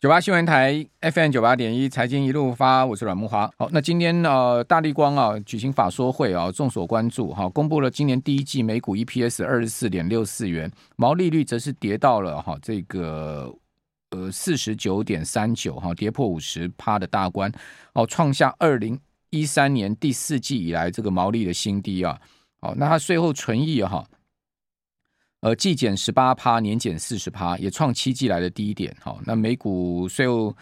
九八新闻台 FM 九八点一财经一路发，我是阮慕驊。好，那今天呃，大立光啊举行法说会啊，众所关注哈，公布了今年第一季每股 EPS 二十四点六四元，毛利率则是跌到了哈这个呃四十九点三九哈，跌破五十趴的大关，哦，创下二零一三年第四季以来这个毛利的新低啊。好，那它税后存益哈。呃，季减十八趴，年减四十趴，也创七季来的低点。好，那每股税后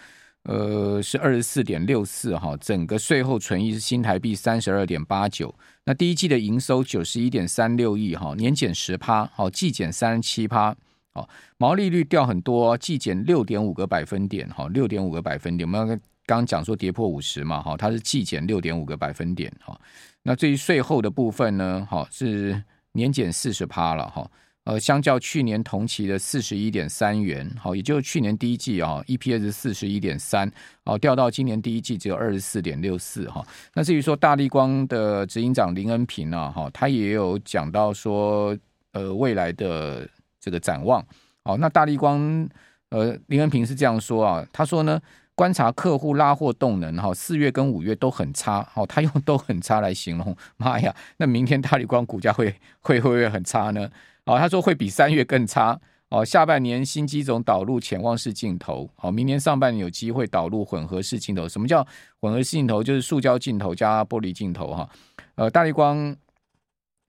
呃是二十四点六四哈，整个税后存益是新台币三十二点八九。那第一季的营收九十一点三六亿哈，年减十趴，好，季减三十七趴，好，毛利率掉很多，季减六点五个百分点，哈，六点五个百分点。我们刚刚讲说跌破五十嘛，哈，它是季减六点五个百分点，哈。那至于税后的部分呢，哈，是年减四十趴了，哈。呃，相较去年同期的四十一点三元，好，也就是去年第一季啊，EPS 四十一点三，哦，掉到今年第一季只有二十四点六四哈。那至于说大立光的执行长林恩平啊，哈，他也有讲到说，呃，未来的这个展望。哦，那大立光，呃，林恩平是这样说啊，他说呢，观察客户拉货动能，哈，四月跟五月都很差，好，他用都很差来形容。妈呀，那明天大立光股价会会会不会很差呢？哦，他说会比三月更差。哦，下半年新机种导入潜望式镜头，好，明年上半年有机会导入混合式镜头。什么叫混合式镜头？就是塑胶镜头加玻璃镜头哈。呃，大力光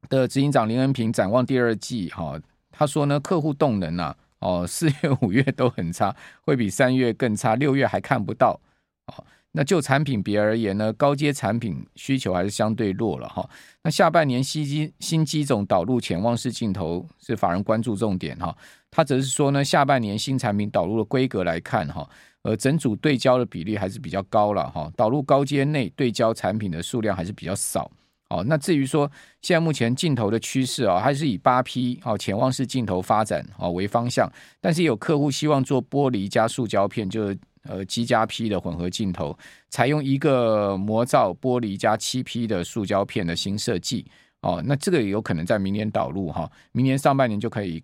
的执行长林恩平展望第二季哈，他说呢，客户动能啊，哦，四月五月都很差，会比三月更差，六月还看不到哦。那就产品别而言呢，高阶产品需求还是相对弱了哈。那下半年新机新机种导入潜望式镜头是法人关注重点哈。他则是说呢，下半年新产品导入的规格来看哈，呃，整组对焦的比例还是比较高了哈。导入高阶内对焦产品的数量还是比较少。哦，那至于说现在目前镜头的趋势啊，还是以八 P 哦潜望式镜头发展哦为方向，但是有客户希望做玻璃加塑胶片，就是。呃，G 加 P 的混合镜头，采用一个魔造玻璃加七 P 的塑胶片的新设计哦，那这个也有可能在明年导入哈，明年上半年就可以，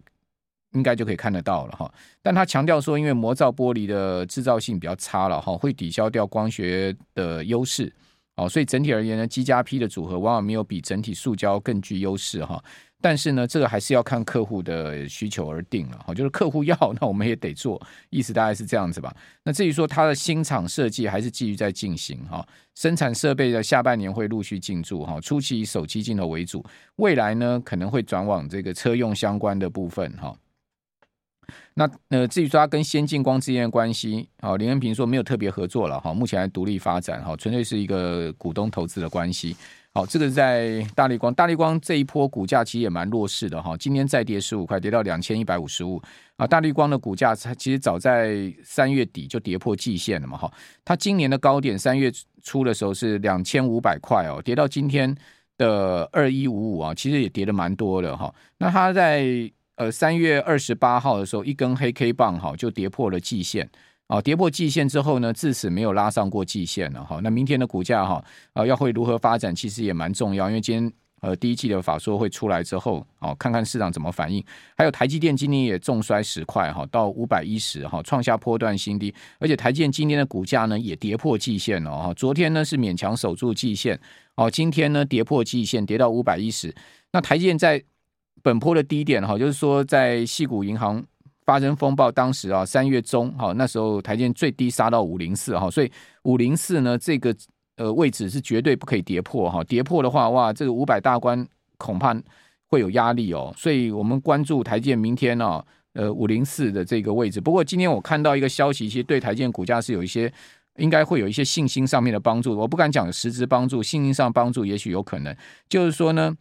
应该就可以看得到了哈。但他强调说，因为魔造玻璃的制造性比较差了哈，会抵消掉光学的优势哦，所以整体而言呢，G 加 P 的组合往往没有比整体塑胶更具优势哈。但是呢，这个还是要看客户的需求而定了哈，就是客户要，那我们也得做，意思大概是这样子吧。那至于说它的新厂设计还是继续在进行哈，生产设备的下半年会陆续进驻哈，初期以手机镜头为主，未来呢可能会转往这个车用相关的部分哈。那呃，至于说它跟先进光之间的关系，好，林恩平说没有特别合作了哈，目前还独立发展哈，纯粹是一个股东投资的关系。好，这个在大立光，大立光这一波股价其实也蛮弱势的哈，今天再跌十五块，跌到两千一百五十五啊。大立光的股价它其实早在三月底就跌破季线了嘛哈，它今年的高点三月初的时候是两千五百块哦，跌到今天的二一五五啊，其实也跌的蛮多的哈。那它在呃三月二十八号的时候，一根黑 K 棒哈就跌破了季线。啊，跌破季线之后呢，自此没有拉上过季线了哈。那明天的股价哈，啊，要会如何发展，其实也蛮重要。因为今天呃第一季的法说会出来之后，哦，看看市场怎么反应。还有台积电今天也重摔十块哈，到五百一十哈，创下波段新低。而且台积电今天的股价呢也跌破季线了哈。昨天呢是勉强守住季线，哦，今天呢跌破季线，跌到五百一十。那台积电在本波的低点哈，就是说在矽谷银行。发生风暴，当时啊，三月中，哈，那时候台建最低杀到五零四，哈，所以五零四呢，这个呃位置是绝对不可以跌破，哈，跌破的话，哇，这个五百大关恐怕会有压力哦，所以我们关注台建明天呢，呃，五零四的这个位置。不过今天我看到一个消息，其实对台建股价是有一些，应该会有一些信心上面的帮助。我不敢讲实质帮助，信心上帮助也许有可能，就是说呢，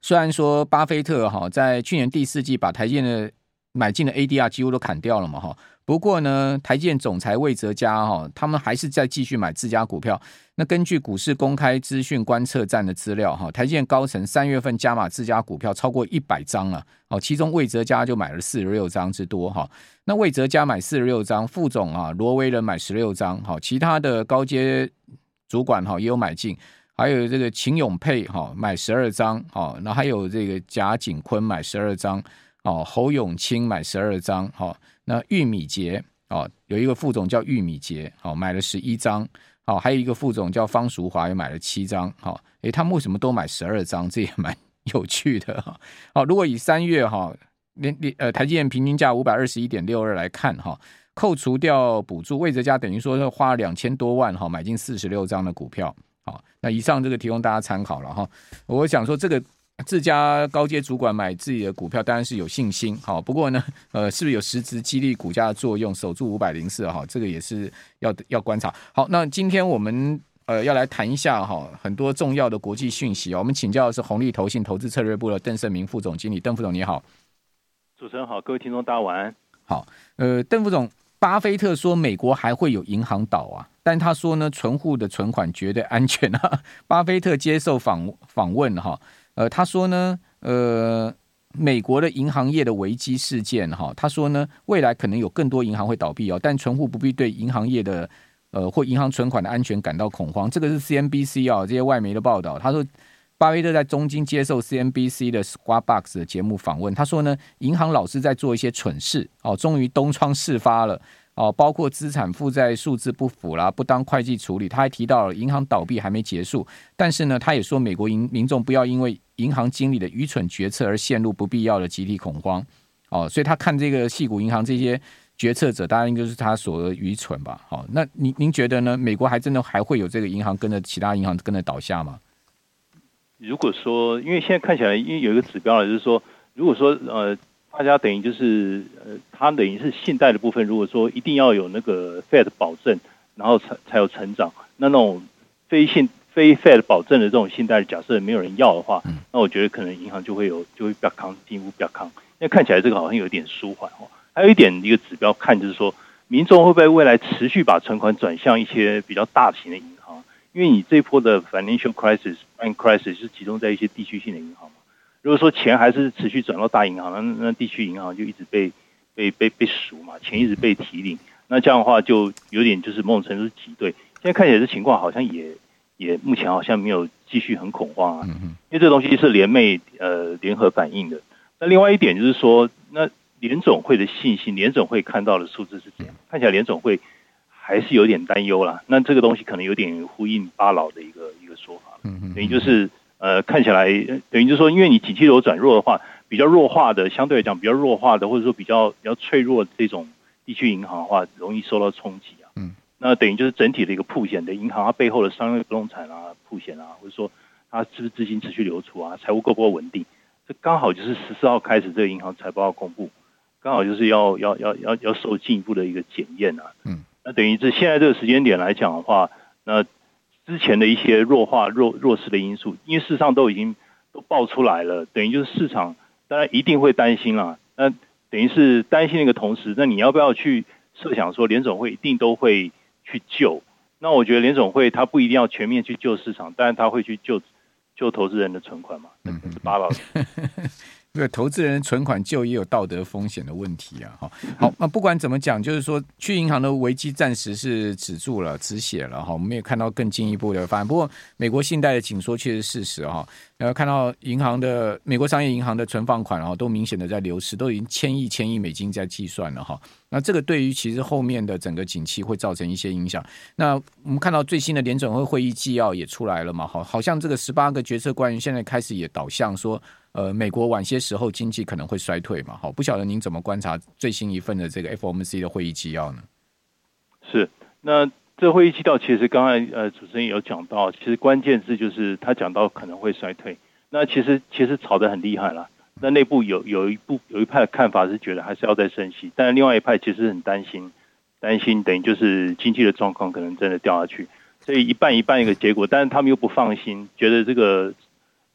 虽然说巴菲特哈在去年第四季把台建的买进的 ADR 几乎都砍掉了嘛哈，不过呢，台建总裁魏哲家哈，他们还是在继续买自家股票。那根据股市公开资讯观测站的资料哈，台建高层三月份加码自家股票超过一百张了，哦，其中魏哲家就买了四十六张之多哈。那魏哲家买四十六张，副总啊罗威人买十六张，好，其他的高阶主管哈也有买进，还有这个秦永佩哈买十二张，好，那还有这个贾景坤买十二张。哦，侯永清买十二张，好，那玉米杰哦，有一个副总叫玉米杰，哦，买了十一张，好，还有一个副总叫方淑华，也买了七张，好，诶，他们为什么都买十二张？这也蛮 有趣的哈。好，如果以三月哈连连呃台积电平均价五百二十一点六二来看哈，扣除掉补助，魏哲家等于说是花了两千多万哈买进四十六张的股票。好，那以上这个提供大家参考了哈。我想说这个。自家高阶主管买自己的股票，当然是有信心。好，不过呢，呃，是不是有实质激励股价的作用，守住五百零四？哈，这个也是要要观察。好，那今天我们呃要来谈一下哈，很多重要的国际讯息。我们请教的是红利投信投资策略部的邓胜明副总经理，邓副总你好。主持人好，各位听众大家晚安。好，呃，邓副总，巴菲特说美国还会有银行倒啊，但他说呢，存户的存款绝对安全啊。巴菲特接受访访问哈。呃，他说呢，呃，美国的银行业的危机事件，哈，他说呢，未来可能有更多银行会倒闭哦，但存户不必对银行业的呃或银行存款的安全感到恐慌。这个是 CNBC 啊、哦、这些外媒的报道。他说，巴菲特在东京接受 CNBC 的 Squawk Box 的节目访问，他说呢，银行老是在做一些蠢事哦，终于东窗事发了。哦，包括资产负债数字不符啦，不当会计处理。他还提到了银行倒闭还没结束，但是呢，他也说美国银民众不要因为银行经理的愚蠢决策而陷入不必要的集体恐慌。哦，所以他看这个矽谷银行这些决策者，当然就是他所谓愚蠢吧。好，那您您觉得呢？美国还真的还会有这个银行跟着其他银行跟着倒下吗？如果说，因为现在看起来，因为有一个指标了，就是说，如果说呃。大家等于就是呃，它等于是信贷的部分。如果说一定要有那个 Fed 保证，然后才才有成长，那那种非信非 Fed 保证的这种信贷，假设没有人要的话，那我觉得可能银行就会有就会比较抗进一步比较抗。因为看起来这个好像有点舒缓哦。还有一点一个指标看就是说，民众会不会未来持续把存款转向一些比较大型的银行？因为你这一波的 financial crisis bank crisis 是集中在一些地区性的银行嘛。如果说钱还是持续转到大银行，那那地区银行就一直被被被被数嘛，钱一直被提领，那这样的话就有点就是某种程度是挤兑。现在看起来这情况好像也也目前好像没有继续很恐慌啊，因为这东西是联袂呃联合反应的。那另外一点就是说，那联总会的信心，联总会看到的数字是怎样？看起来联总会还是有点担忧啦。那这个东西可能有点呼应巴老的一个一个说法，等于就是。呃，看起来等于就是说，因为你景气流转弱的话，比较弱化的，相对来讲比较弱化的，或者说比较比较脆弱的这种地区银行的话，容易受到冲击那等于就是整体的一个曝险的银行，它背后的商业不动产啊，曝险啊，或者说它是不是资金持续流出啊，财务够不够稳定？这刚好就是十四号开始这个银行财报要公布，刚好就是要要要要要受进一步的一个检验啊。嗯，那等于这现在这个时间点来讲的话，那。之前的一些弱化弱弱势的因素，因为事实上都已经都爆出来了，等于就是市场当然一定会担心了。那等于是担心的一个同时，那你要不要去设想说联总会一定都会去救？那我觉得联总会他不一定要全面去救市场，但是他会去救救投资人的存款嘛，那，是八老对投资人存款就也有道德风险的问题啊！哈，好，那不管怎么讲，就是说去银行的危机暂时是止住了、止血了哈。我们也看到更进一步的发展。不过，美国信贷的紧缩确实是事实哈。然后看到银行的美国商业银行的存放款啊，都明显的在流失，都已经千亿、千亿美金在计算了哈。那这个对于其实后面的整个景气会造成一些影响。那我们看到最新的联准会会议纪要也出来了嘛？好，好像这个十八个决策官员现在开始也导向说。呃，美国晚些时候经济可能会衰退嘛？好，不晓得您怎么观察最新一份的这个 FOMC 的会议纪要呢？是，那这会议纪要其实刚才呃主持人有讲到，其实关键字就是他讲到可能会衰退。那其实其实吵得很厉害了。那内部有有一部有一派的看法是觉得还是要再升息，但另外一派其实很担心，担心等于就是经济的状况可能真的掉下去，所以一半一半一个结果，但是他们又不放心，觉得这个。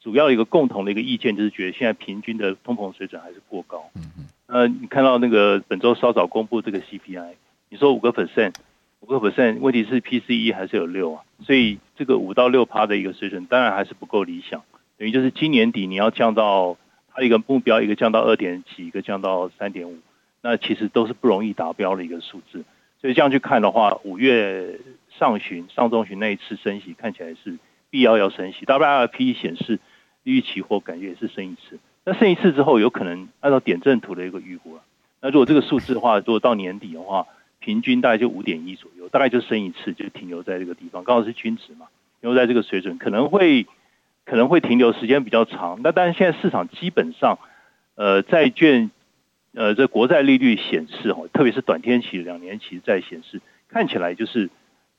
主要一个共同的一个意见就是觉得现在平均的通膨水准还是过高。嗯嗯。呃，你看到那个本周稍早公布这个 CPI，你说五个 percent，五个 percent，问题是 PCE 还是有六啊，所以这个五到六趴的一个水准当然还是不够理想。等于就是今年底你要降到它一个目标，一个降到二点几，一个降到三点五，那其实都是不容易达标的一个数字。所以这样去看的话，五月上旬、上中旬那一次升息看起来是必要要升息。WLP 显示。预期或感觉也是升一次，那升一次之后，有可能按照点阵图的一个预估啊。那如果这个数字的话，如果到年底的话平均大概就五点一左右，大概就升一次就停留在这个地方，刚好是均值嘛，停留在这个水准，可能会可能会停留时间比较长。那但是现在市场基本上，呃，债券呃这国债利率显示哦，特别是短天期、两年期债显示，看起来就是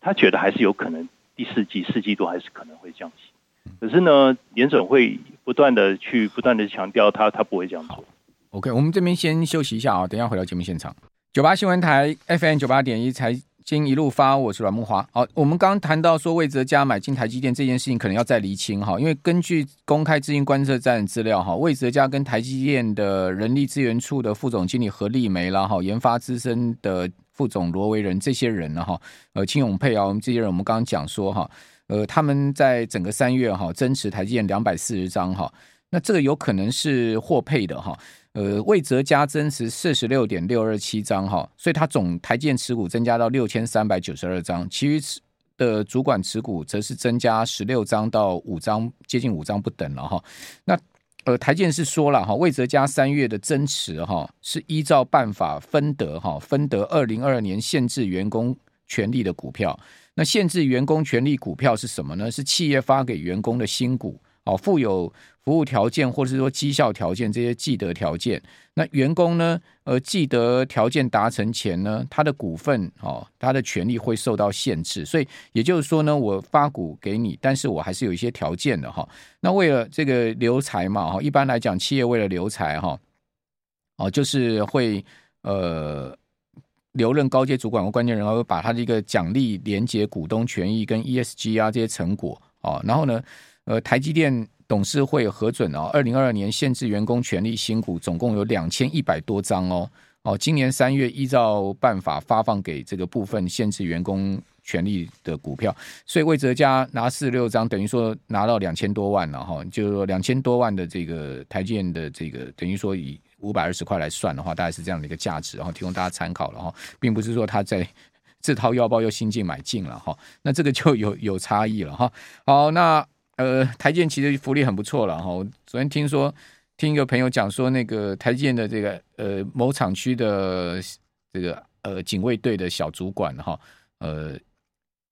他觉得还是有可能第四季、四季度还是可能会降息。可是呢，联准会不断的去不断的强调，他他不会这样做。OK，我们这边先休息一下啊，等一下回到节目现场。九八新闻台 FM 九八点一财经一路发，我是阮慕驊。好，我们刚谈到说魏哲家买进台积电这件事情，可能要再厘清哈，因为根据公开资金观测站资料哈，魏哲家跟台积电的人力资源处的副总经理何丽梅啦哈，研发资深的副总罗维仁这些人呢哈，呃，秦永佩啊，我们这些人，我们刚刚讲说哈，呃，他们在整个三月哈增持台积电两百四十张哈，那这个有可能是获配的哈。呃，魏哲家增持四十六点六二七张哈，所以他总台建持股增加到六千三百九十二张，其余的主管持股则是增加十六张到五张，接近五张不等了哈。那呃，台建是说了哈，魏哲家三月的增持哈是依照办法分得哈，分得二零二二年限制员工权利的股票。那限制员工权利股票是什么呢？是企业发给员工的新股。哦，附有服务条件或者是说绩效条件这些既得条件，那员工呢，呃，既得条件达成前呢，他的股份哦，他的权利会受到限制，所以也就是说呢，我发股给你，但是我还是有一些条件的哈。那为了这个留才嘛，哈，一般来讲，企业为了留才哈，哦，就是会呃留任高阶主管或关键人，会把他的一个奖励连接股东权益跟 ESG 啊这些成果哦，然后呢。呃，台积电董事会核准哦，二零二二年限制员工权利新股总共有两千一百多张哦。哦，今年三月依照办法发放给这个部分限制员工权利的股票，所以魏哲家拿四十六张，等于说拿到两千多万了哈。就是说两千多万的这个台积电的这个，等于说以五百二十块来算的话，大概是这样的一个价值，然后提供大家参考了哈，并不是说他在自掏腰包又新进买进了哈。那这个就有有差异了哈。好，那。呃，台建其实福利很不错了哈。昨天听说，听一个朋友讲说，那个台建的这个呃某厂区的这个呃警卫队的小主管哈，呃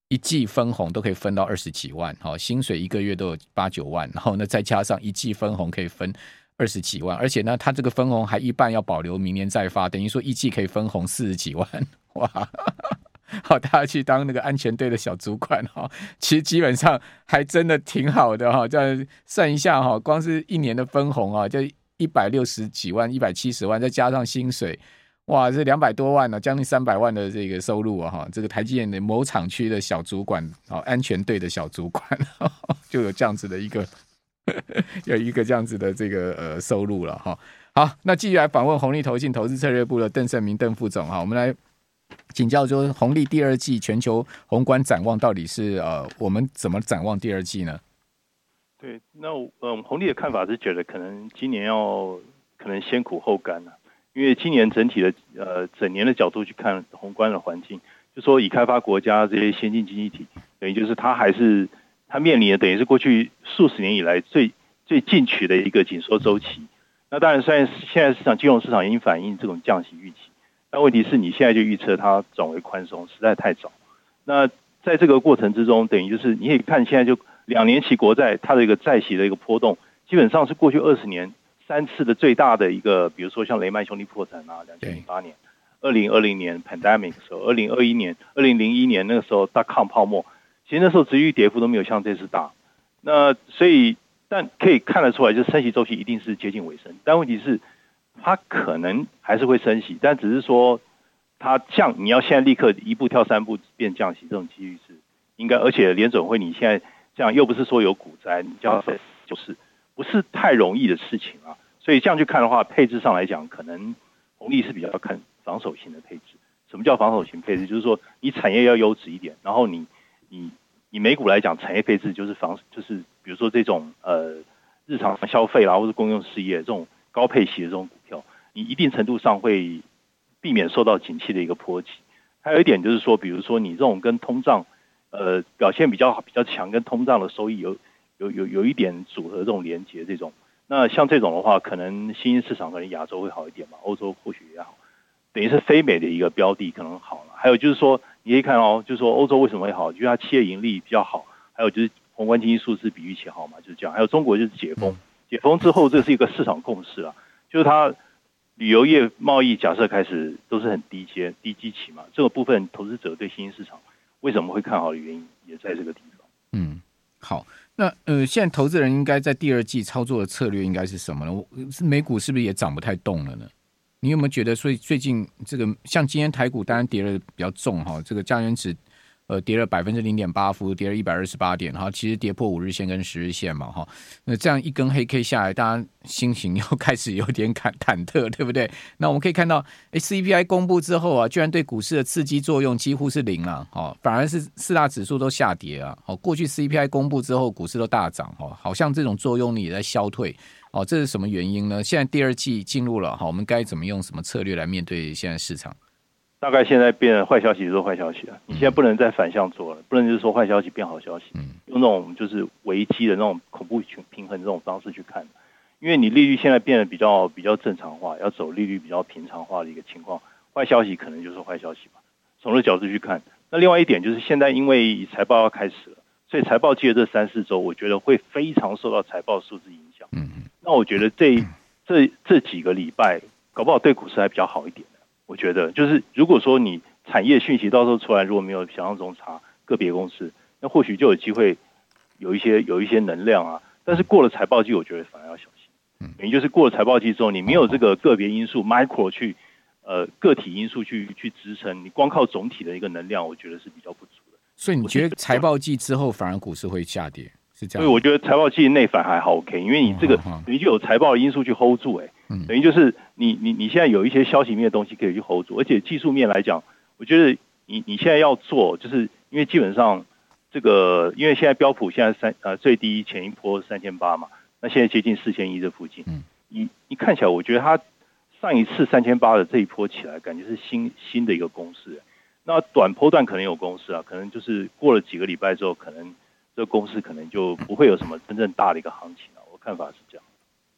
一季分红都可以分到二十几万哈，薪水一个月都有八九万，然后呢再加上一季分红可以分二十几万，而且呢他这个分红还一半要保留明年再发，等于说一季可以分红四十几万哇。好，大家去当那个安全队的小主管哈，其实基本上还真的挺好的哈。这样算一下哈，光是一年的分红啊，就一百六十几万、一百七十万，再加上薪水，哇，这两百多万呢，将近三百万的这个收入啊哈。这个台积电的某厂区的小主管啊，安全队的小主管，就有这样子的一个，有一个这样子的这个呃收入了哈。好，那继续来访问红利投信投资策略部的邓胜明邓副总哈，我们来。请教就是，红利第二季全球宏观展望到底是呃，我们怎么展望第二季呢？对，那嗯，红利的看法是觉得可能今年要可能先苦后甘了，因为今年整体的呃整年的角度去看宏观的环境，就说以开发国家这些先进经济体，等于就是它还是它面临的等于是过去数十年以来最最进取的一个紧缩周期。那当然，虽然现在市场金融市场已经反映这种降息预期。但问题是你现在就预测它转为宽松，实在太早。那在这个过程之中，等于就是你可以看现在就两年期国债它的一个债息的一个波动，基本上是过去二十年三次的最大的一个，比如说像雷曼兄弟破产啊，两千零八年、二零二零年 pandemic 的时候，二零二一年、二零零一年那个时候大抗泡沫，其实那时候殖利率跌幅都没有像这次大。那所以，但可以看得出来，就升息周期一定是接近尾声。但问题是。它可能还是会升息，但只是说它降，你要现在立刻一步跳三步变降息，这种几率是应该，而且联准会你现在这样又不是说有股灾，你叫它就是不是太容易的事情啊。所以这样去看的话，配置上来讲，可能红利是比较看防守型的配置。什么叫防守型配置？就是说你产业要优质一点，然后你你你美股来讲，产业配置就是防，就是比如说这种呃日常消费啦，或者公用事业这种。高配息的这种股票，你一定程度上会避免受到景气的一个波及。还有一点就是说，比如说你这种跟通胀，呃，表现比较比较强，跟通胀的收益有有有有一点组合这种连接，这种，那像这种的话，可能新兴市场可能亚洲会好一点嘛，欧洲或许也好，等于是非美的一个标的可能好了。还有就是说，你可以看哦，就是说欧洲为什么会好，因为它企业盈利比较好，还有就是宏观经济数字比预期好嘛，就是这样。还有中国就是解封，解封之后这是一个市场共识啊，就是它旅游业贸易假设开始都是很低阶、低基期嘛，这个部分投资者对新兴市场为什么会看好的原因也在这个地方。嗯，好。那呃，现在投资人应该在第二季操作的策略应该是什么呢？美股是不是也涨不太动了呢？你有没有觉得，所以最近这个像今天台股当然跌的比较重哈，这个加元指。呃，跌了百分之零点八，幅跌了一百二十八点，哈，其实跌破五日线跟十日线嘛，哈，那这样一根黑 K 下来，大家心情又开始有点忐忐忑，对不对？那我们可以看到，哎，CPI 公布之后啊，居然对股市的刺激作用几乎是零啊，哈，反而是四大指数都下跌啊，好，过去 CPI 公布之后，股市都大涨，哈，好像这种作用力也在消退，哦，这是什么原因呢？现在第二季进入了，哈，我们该怎么用什么策略来面对现在市场？大概现在变坏消息就是坏消息了，你现在不能再反向做了，不能就是说坏消息变好消息，用那种就是危机的那种恐怖平衡这种方式去看，因为你利率现在变得比较比较正常化，要走利率比较平常化的一个情况，坏消息可能就是坏消息吧，从这角度去看。那另外一点就是现在因为财报要开始了，所以财报季的这三四周，我觉得会非常受到财报数字影响。嗯嗯，那我觉得这这这几个礼拜搞不好对股市还比较好一点。我觉得就是，如果说你产业讯息到时候出来，如果没有想象中差，个别公司，那或许就有机会有一些有一些能量啊。但是过了财报季，我觉得反而要小心。嗯，等于就是过了财报季之后，你没有这个个别因素 micro 去呃个体因素去去支撑，你光靠总体的一个能量，我觉得是比较不足的。所以你觉得财报季之后反而股市会下跌？是这样？所以我觉得财报季内反还好 OK，因为你这个你就有财报的因素去 hold 住，欸，哎，等于就是你你你现在有一些消息面的东西可以去 hold 住，而且技术面来讲，我觉得你你现在要做，就是因为基本上这个，因为现在标普现在三呃最低前一波三千八嘛，那现在接近四千一这附近，嗯你你看起来，我觉得它上一次三千八的这一波起来，感觉是新新的一个公式，欸，那短波段可能有公司啊，可能就是过了几个礼拜之后，可能。这个公司可能就不会有什么真正大的一个行情了，我看法是这样。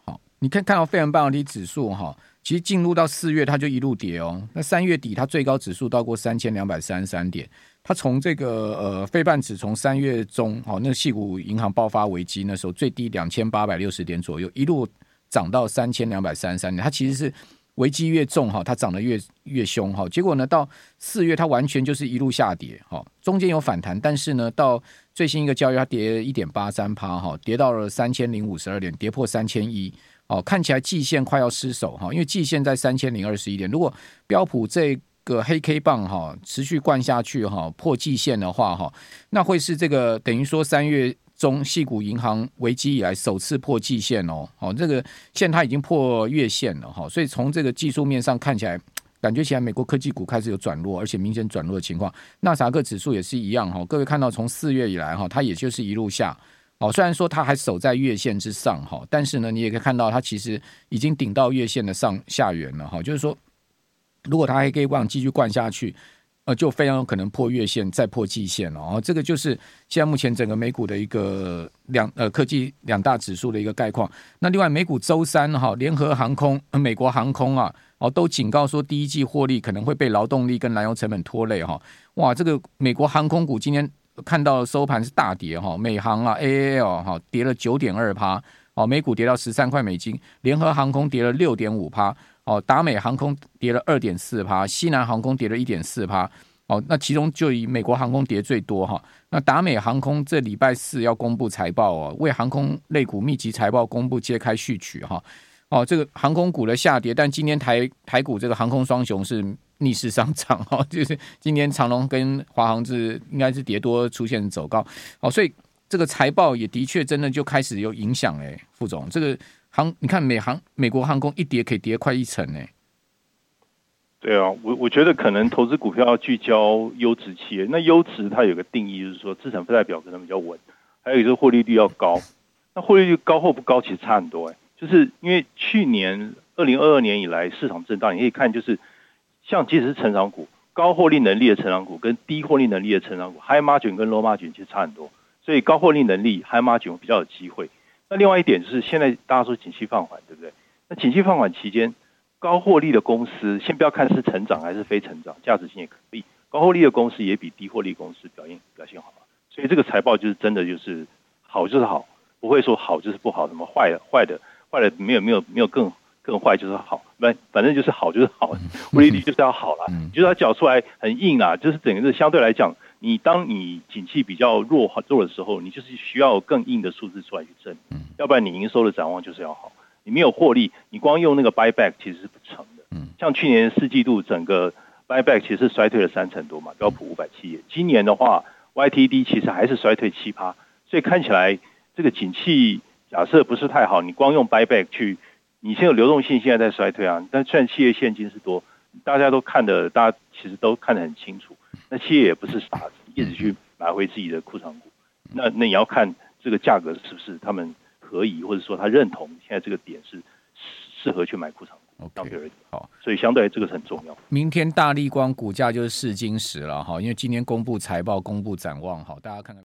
好，你看看到费城半导体指数哈，其实进入到四月它就一路跌哦。那三月底它最高指数到过三千两百三十三点，它从这个呃费半指从三月中哦，那个矽谷银行爆发危机那时候最低两千八百六十点左右，一路涨到三千两百三十三点，它其实是。危机越重哈，它涨得越越凶哈。结果呢，到四月它完全就是一路下跌哈，中间有反弹，但是呢，到最新一个交易它跌一点八三趴哈，跌到了三千零五十二点，跌破三千一哦，看起来季线快要失守哈，因为季线在三千零二十一点。如果标普这个黑 K 棒哈持续灌下去哈，破季线的话哈，那会是这个等于说三月。中矽谷银行危机以来首次破季线哦，好，这个线它已经破月线了哈，所以从这个技术面上看起来，感觉起来美国科技股开始有转弱，而且明显转弱的情况。纳斯达克指数也是一样哈，各位看到从四月以来哈，它也就是一路下，哦，虽然说它还守在月线之上哈，但是呢，你也可以看到它其实已经顶到月线的上下缘了哈，就是说，如果它还可以往继续灌下去。呃，就非常有可能破月线，再破季线了哦。这个就是现在目前整个美股的一个两呃科技两大指数的一个概况。那另外美股周三哈，联合航空、美国航空啊，哦都警告说第一季获利可能会被劳动力跟燃油成本拖累哈。哇，这个美国航空股今天看到收盘是大跌哈，美航啊 AAL 哈跌了九点二趴，哦，美股跌到十三块美金，联合航空跌了六点五趴。哦，达美航空跌了二点四趴，西南航空跌了一点四趴。哦，那其中就以美国航空跌最多哈。那达美航空这礼拜四要公布财报哦，为航空类股密集财报公布揭开序曲哈。哦，这个航空股的下跌，但今天台台股这个航空双雄是逆势上涨哈，就是今天长荣跟华航是应该是跌多出现走高。哦，所以这个财报也的确真的就开始有影响哎，副总这个。航，你看美航美国航空一跌可以跌快一成呢。对啊，我我觉得可能投资股票要聚焦优质企业。那优质它有个定义，就是说资产负债表可能比较稳，还有一个获利率要高。那获利率高或不高其实差很多哎，就是因为去年二零二二年以来市场震荡，你可以看就是像即使是成长股，高获利能力的成长股跟低获利能力的成长股，high margin 跟 low margin 其实差很多。所以高获利能力 high margin 比较有机会。那另外一点就是，现在大家说景气放缓，对不对？那景气放缓期间，高获利的公司，先不要看是成长还是非成长，价值性也可以。高获利的公司也比低获利公司表现表现好，所以这个财报就是真的就是好就是好，不会说好就是不好，什么坏的坏的坏的没有没有没有更更坏就是好，反反正就是好就是好，获利率就是要好了，就是它缴出来很硬啊，就是整个是相对来讲，你当你景气比较弱弱的时候，你就是需要更硬的数字出来去证明，要不然你营收的展望就是要好，你没有获利，你光用那个 buy back 其实是不成的，嗯像去年四季度整个。Buyback 其实是衰退了三成多嘛，标普五百企业。今年的话，YTD 其实还是衰退七趴，所以看起来这个景气假设不是太好。你光用 Buyback 去，你现在流动性现在在衰退啊，但虽然企业现金是多，大家都看的，大家其实都看得很清楚。那企业也不是傻子，一直去买回自己的库存股。那那你要看这个价格是不是他们可以，或者说他认同现在这个点是适合去买库存股。OK，好，所以相对这个是很重要。明天大力光股价就是试金石了哈，因为今天公布财报、公布展望，好，大家看看。